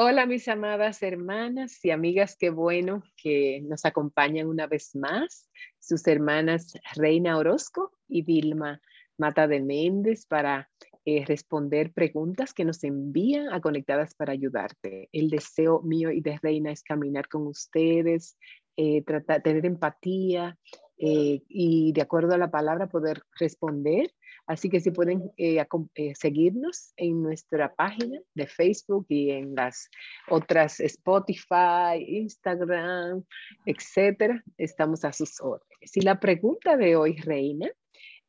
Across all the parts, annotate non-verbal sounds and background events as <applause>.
Hola mis amadas hermanas y amigas, qué bueno que nos acompañan una vez más sus hermanas Reina Orozco y Vilma Mata de Méndez para eh, responder preguntas que nos envían a Conectadas para ayudarte. El deseo mío y de Reina es caminar con ustedes, eh, tratar, tener empatía eh, y de acuerdo a la palabra poder responder Así que si pueden eh, eh, seguirnos en nuestra página de Facebook y en las otras Spotify, Instagram, etcétera, estamos a sus órdenes. Y la pregunta de hoy, Reina,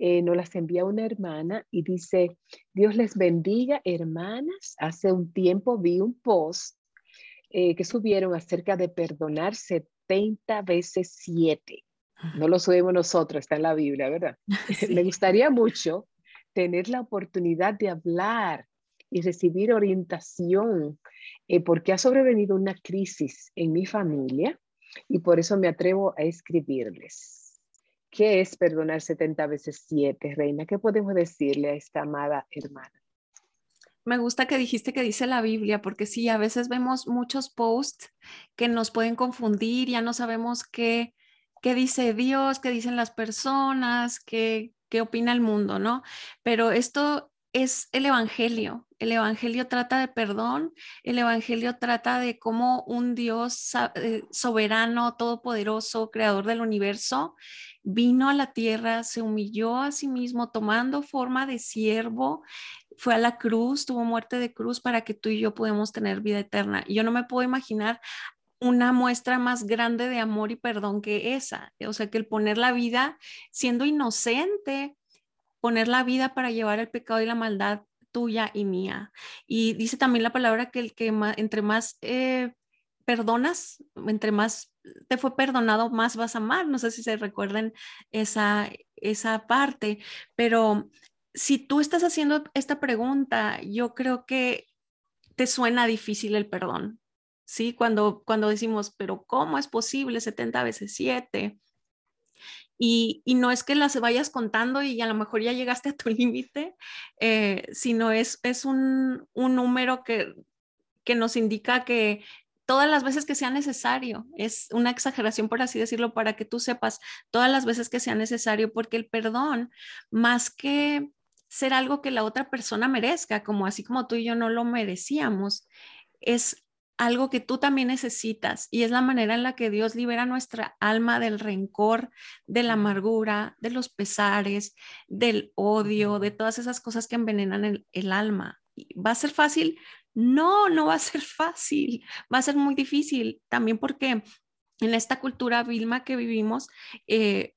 nos las envía una hermana y dice, Dios les bendiga, hermanas. Hace un tiempo vi un post que subieron acerca de perdonar 70 veces 7. No lo subimos nosotros, está en la Biblia, ¿verdad? <laughs> Me gustaría mucho tener la oportunidad de hablar y recibir orientación, eh, porque ha sobrevenido una crisis en mi familia y por eso me atrevo a escribirles. ¿Qué es perdonar 70 veces 7, Reina? ¿Qué podemos decirle a esta amada hermana? Me gusta que dijiste que dice la Biblia, porque sí, a veces vemos muchos posts que nos pueden confundir, ya no sabemos qué, qué dice Dios, qué dicen las personas, qué, qué opina el mundo, ¿no? Pero esto es el Evangelio. El Evangelio trata de perdón, el Evangelio trata de cómo un Dios eh, soberano, todopoderoso, creador del universo, vino a la tierra, se humilló a sí mismo tomando forma de siervo, fue a la cruz, tuvo muerte de cruz para que tú y yo podamos tener vida eterna. Yo no me puedo imaginar una muestra más grande de amor y perdón que esa. O sea, que el poner la vida siendo inocente, poner la vida para llevar el pecado y la maldad tuya y mía. Y dice también la palabra que el que entre más eh, perdonas, entre más te fue perdonado, más vas a amar. No sé si se recuerden esa, esa parte, pero si tú estás haciendo esta pregunta, yo creo que te suena difícil el perdón. ¿Sí? Cuando, cuando decimos, pero ¿cómo es posible 70 veces 7? Y, y, no es que las vayas contando y a lo mejor ya llegaste a tu <laughs> límite, eh, sino es, es un, un número que, que nos indica que todas las veces que sea necesario, es una exageración por así decirlo, para que tú sepas todas las veces que sea necesario, porque el perdón, más que ser algo que la otra persona merezca, como así como tú y yo no lo merecíamos, es algo que tú también necesitas y es la manera en la que Dios libera nuestra alma del rencor, de la amargura, de los pesares, del odio, de todas esas cosas que envenenan el, alma. ¿Va a ser fácil? No, no va a ser <laughs> fácil, va a ser muy difícil también porque en esta cultura Vilma que vivimos, eh,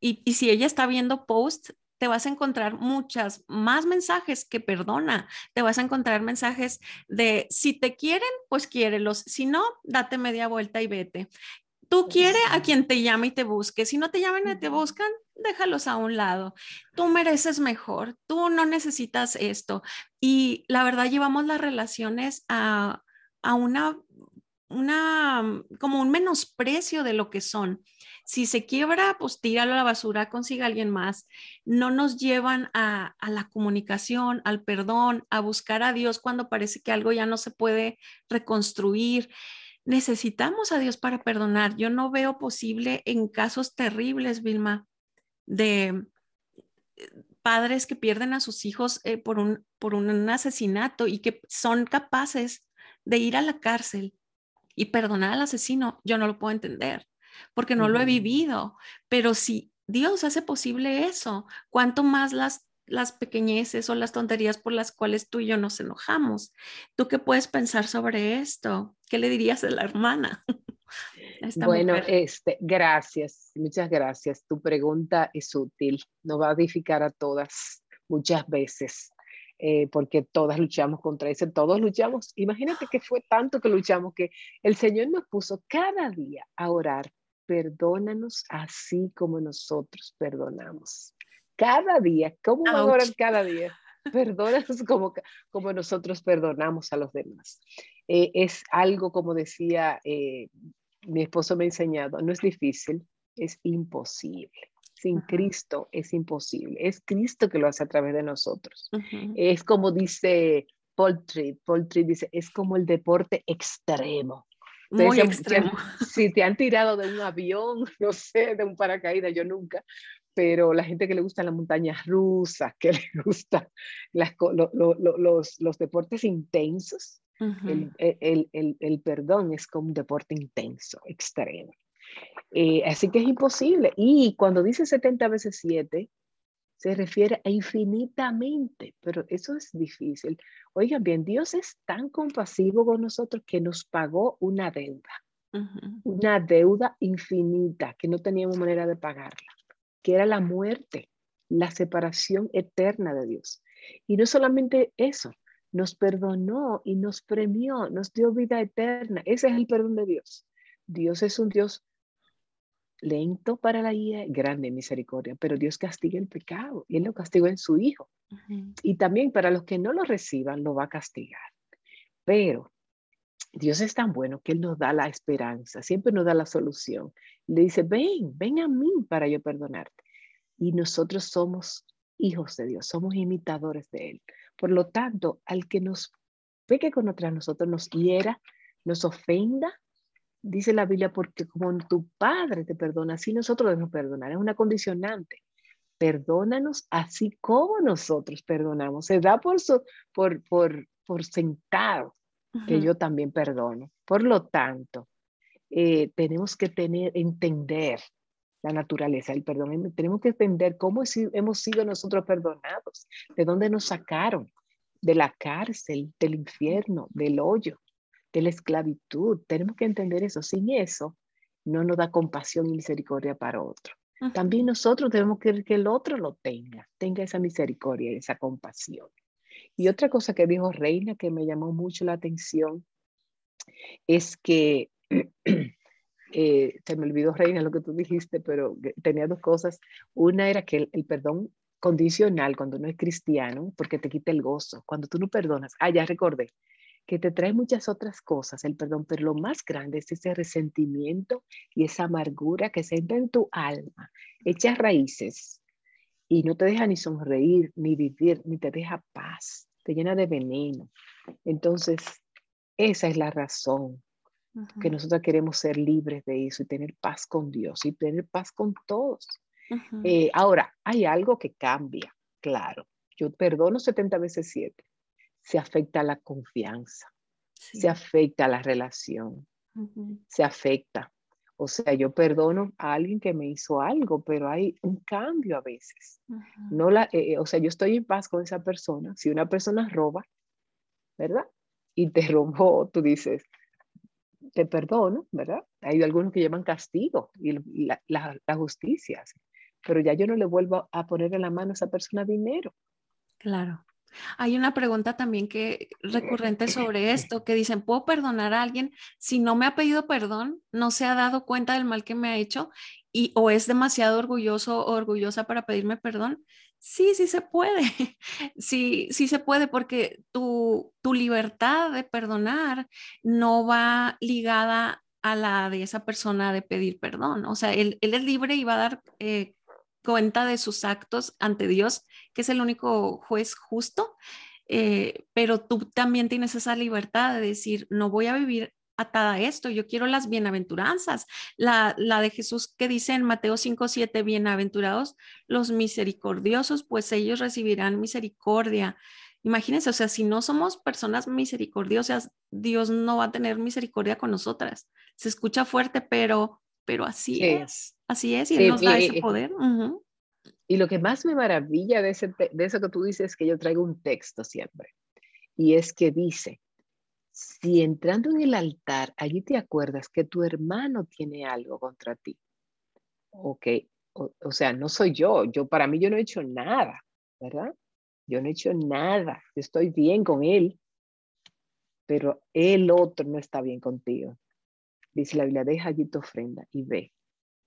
y, y, si ella está viendo posts te vas a encontrar muchas más mensajes que perdona. Te vas a encontrar mensajes de si te quieren, pues quiérelos. Si no, date media vuelta y vete. Tú quieres a quien te llame y te busque. Si no te llaman y te buscan, déjalos a un lado. Tú mereces mejor. Tú no necesitas esto. Y la verdad llevamos las relaciones a, a una, una, como un menosprecio de lo que son si se quiebra, pues tíralo a la basura, consiga a alguien más. No nos llevan a, la comunicación, al perdón, a buscar a Dios cuando parece que algo ya no se puede reconstruir. Necesitamos a Dios para perdonar. Yo no veo posible en casos terribles, Vilma, de eh, padres que pierden a sus hijos eh, por, un, por un asesinato y que son capaces de ir a la cárcel y perdonar al asesino, yo no lo puedo entender porque no lo he vivido. Pero si Dios hace posible eso, ¿cuánto más las, las pequeñeces o las tonterías por las cuales tú y yo nos enojamos? ¿Tú qué puedes pensar sobre esto? ¿Qué le dirías a la hermana? <laughs> bueno, este, gracias, muchas gracias. Tu pregunta es útil, nos va a edificar a todas muchas veces. Eh, porque todas luchamos contra eso, todos luchamos. Imagínate que fue tanto que luchamos que el Señor nos puso cada día a orar perdónanos así como nosotros perdonamos. Cada día, ¿cómo vamos a cada día? Perdónanos como, como nosotros perdonamos a los demás. Eh, es algo, como decía eh, mi esposo me ha enseñado, no es difícil, es imposible. Sin Cristo es imposible. Es Cristo que lo hace a través de nosotros. Es como dice Paul Tripp. Paul Tripp dice, es como el deporte extremo. Muy extremo. <laughs> Si te han tirado de un avión, <laughs> no sé, de un paracaídas, yo nunca, pero la gente que le gusta las montañas rusas, que <laughs> le gusta las, los, los, deportes intensos, el, el, el, el, perdón es como un deporte intenso, extremo. Eh, así que es imposible. Y cuando dice 70 veces 7, se refiere a infinitamente, pero eso es difícil. Oigan bien, Dios es tan compasivo con nosotros que nos pagó una deuda, una deuda infinita que no teníamos manera de pagarla, que era la muerte, la separación eterna de Dios. Y no solamente eso, nos perdonó y nos premió, nos dio vida eterna. Ese es el perdón de Dios. Dios es un Dios lento para la ira, grande misericordia, pero Dios castiga el pecado y Él lo castigó en su Hijo. Y también para los que no lo reciban, lo va a castigar. Pero Dios es tan bueno que Él nos da la esperanza, siempre nos da la solución. Le dice, ven, ven a mí para yo perdonarte. Y nosotros somos hijos de Dios, somos imitadores de Él. Por lo tanto, al que nos peque contra nosotros, nos hiera, nos ofenda, dice la Biblia, porque como tu Padre te perdona, así nosotros debemos perdonar. Es una condicionante. Perdónanos así como nosotros perdonamos. Se da por, por, por, por sentado que yo también perdono. Por lo tanto, eh, tenemos que tener, entender la naturaleza del perdón. Tenemos que entender cómo hemos sido nosotros perdonados, de dónde nos sacaron, de la cárcel, del infierno, del hoyo de la esclavitud. Tenemos que entender eso. Sin eso, no nos da compasión y misericordia para otro. También nosotros debemos querer que el otro lo tenga, tenga esa misericordia y esa compasión. Y otra cosa que dijo Reina que me llamó mucho la atención es que, <clears throat> eh, se me olvidó Reina lo que tú dijiste, pero tenía dos cosas. Una era que el, el, perdón condicional cuando no es cristiano, porque te quita el gozo. Cuando tú no perdonas, ah, ya recordé, que te trae muchas otras cosas, el perdón, pero lo más grande es ese resentimiento y esa amargura que se entra en tu alma, echa raíces y no te deja ni sonreír, ni vivir, ni te deja paz, te llena de veneno. Entonces, esa es la razón que nosotros queremos ser libres de eso y tener paz con Dios y tener paz con todos. Eh, ahora, hay algo que cambia, claro. Yo perdono 70 veces 7 se afecta la confianza, se afecta la relación, se afecta. O sea, yo perdono a alguien que me hizo algo, pero hay un cambio a veces. no la, eh, eh, o sea, yo estoy en paz con esa persona. Si una persona roba, ¿verdad? Y te <laughs> robó, tú dices, te perdono, ¿verdad? Hay algunos que llevan castigo y la, la, la justicia, pero ya yo no le vuelvo a poner en la mano a esa persona dinero. Claro. Hay una pregunta también que recurrente sobre <clears throat> esto, que dicen, ¿puedo perdonar a alguien si no me ha pedido perdón, no se ha dado cuenta del mal que me ha hecho y o es demasiado orgulloso o orgullosa para pedirme perdón? Sí, sí se puede. <laughs> Sí, sí se puede porque tu, tu libertad de perdonar no va ligada a la de esa persona de pedir perdón. O sea, él, él es libre y va a dar eh, cuenta de sus actos ante Dios, que es el único juez justo, eh, pero tú también tienes esa libertad de decir, no voy a vivir atada a esto, yo quiero las bienaventuranzas, la, la de Jesús que dice en Mateo 5, 7, bienaventurados los misericordiosos, pues ellos recibirán misericordia. Imagínense, o sea, si no somos personas misericordiosas, Dios no va a tener misericordia con nosotras. Se escucha fuerte, pero pero así es, así es, y nos da ese poder. Y lo que más me maravilla de, ese, de eso que tú dices es que yo traigo un texto siempre, y es que dice, si entrando en el altar, allí te acuerdas que tu hermano tiene algo contra ti, ok, o, o sea, no soy yo, yo para mí yo no he hecho nada, ¿verdad? Yo no he hecho nada, yo estoy bien con él, pero el otro no está bien contigo. Dice la Biblia, deja allí tu ofrenda y ve.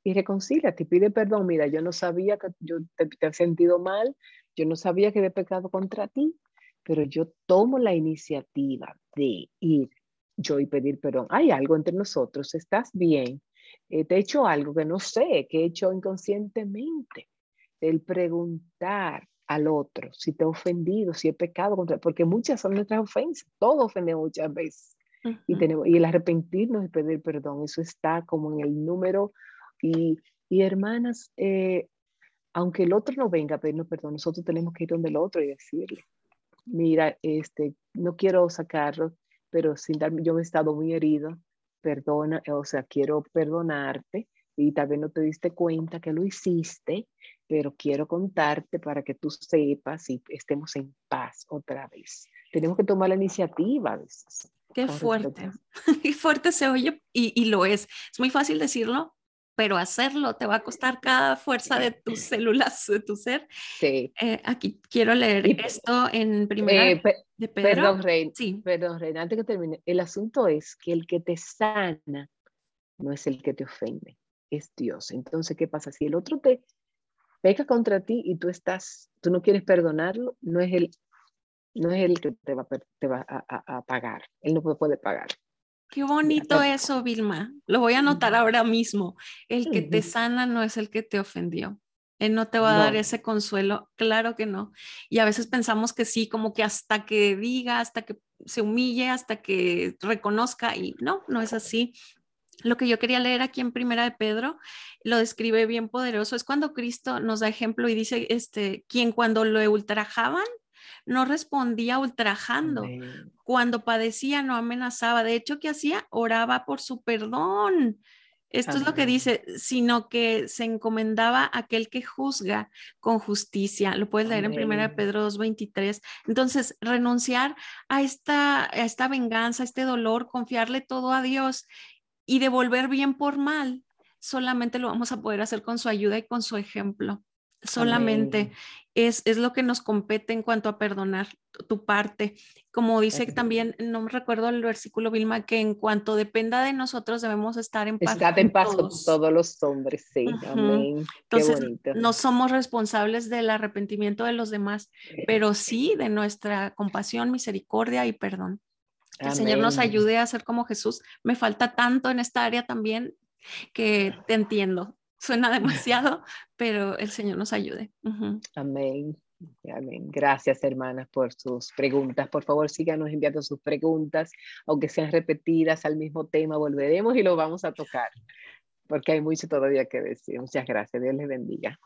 Y reconcilia, te pide perdón. Mira, yo no sabía que yo te, he sentido mal, yo no sabía que había pecado contra ti, pero yo tomo la iniciativa de ir yo y pedir perdón. Hay algo entre nosotros, estás bien, eh, te he hecho algo que no sé, que he hecho inconscientemente. El preguntar al otro, si te he ofendido, si he pecado contra, porque muchas son nuestras ofensas, todos ofendemos muchas veces. Y, tenemos, y el arrepentirnos y pedir perdón, eso está como en el número. Y, y hermanas, eh, aunque el otro no venga a pedirnos perdón, nosotros tenemos que ir donde el otro y decirle, mira, este, no quiero sacarlo, pero sin darme, yo he estado muy herido, perdona, o sea, quiero perdonarte y tal vez no te diste cuenta que lo hiciste, pero quiero contarte para que tú sepas y estemos en paz otra vez. Tenemos que tomar la iniciativa a veces. Qué fuerte, <laughs> qué fuerte se oye y, y, lo es. Es muy fácil decirlo, pero hacerlo te va a costar cada fuerza de tus células, de tu ser. Sí. Eh, aquí quiero leer esto en primera eh, de Pedro. Perdón, Reina. Sí. Perdón, Reina, antes que termine. El asunto es que el que te sana no es el que te ofende, es Dios. Entonces, ¿qué pasa? Si el otro te peca contra ti y tú estás, tú no quieres perdonarlo, no es el, no es el que te va, te va a, a pagar. Él no puede pagar. Qué bonito eso, Vilma. Lo voy a anotar ahora mismo. El que te sana no es el que te ofendió. Él no te va a dar ese consuelo, claro que no. Y a veces pensamos que sí, como que hasta que diga, hasta que se humille, hasta que reconozca, y no, no es así. Lo que yo quería leer aquí en Primera de Pedro lo describe bien poderoso, es cuando Cristo nos da ejemplo y dice, este, quien cuando lo ultrajaban, no respondía ultrajando. Cuando padecía, no amenazaba. De hecho, ¿qué hacía? Oraba por su perdón. Esto es lo que dice, sino que se encomendaba a aquel que juzga con justicia. Lo puedes leer en Primera Pedro 2.23. Entonces, renunciar a esta, a esta venganza, a este dolor, confiarle todo a Dios y devolver bien por mal, solamente lo vamos a poder hacer con su ayuda y con su ejemplo solamente es, es, lo que nos compete en cuanto a perdonar tu parte. Como dice también, no me recuerdo el versículo, Vilma, que en cuanto dependa de nosotros debemos estar en paz. Estar en paz con todos los hombres, sí, amén. Entonces, no somos responsables del arrepentimiento de los demás, pero sí de nuestra compasión, misericordia y perdón. Que el Señor nos ayude a ser como Jesús. Me falta tanto en esta área también que te entiendo, Suena <laughs> demasiado, pero el Señor nos ayude. Amén. Amén. Gracias, hermanas, por sus preguntas. Por favor, síganos enviando sus preguntas, aunque sean repetidas al mismo tema, volveremos y lo vamos a tocar, porque hay mucho todavía que decir. Muchas gracias. Dios les bendiga.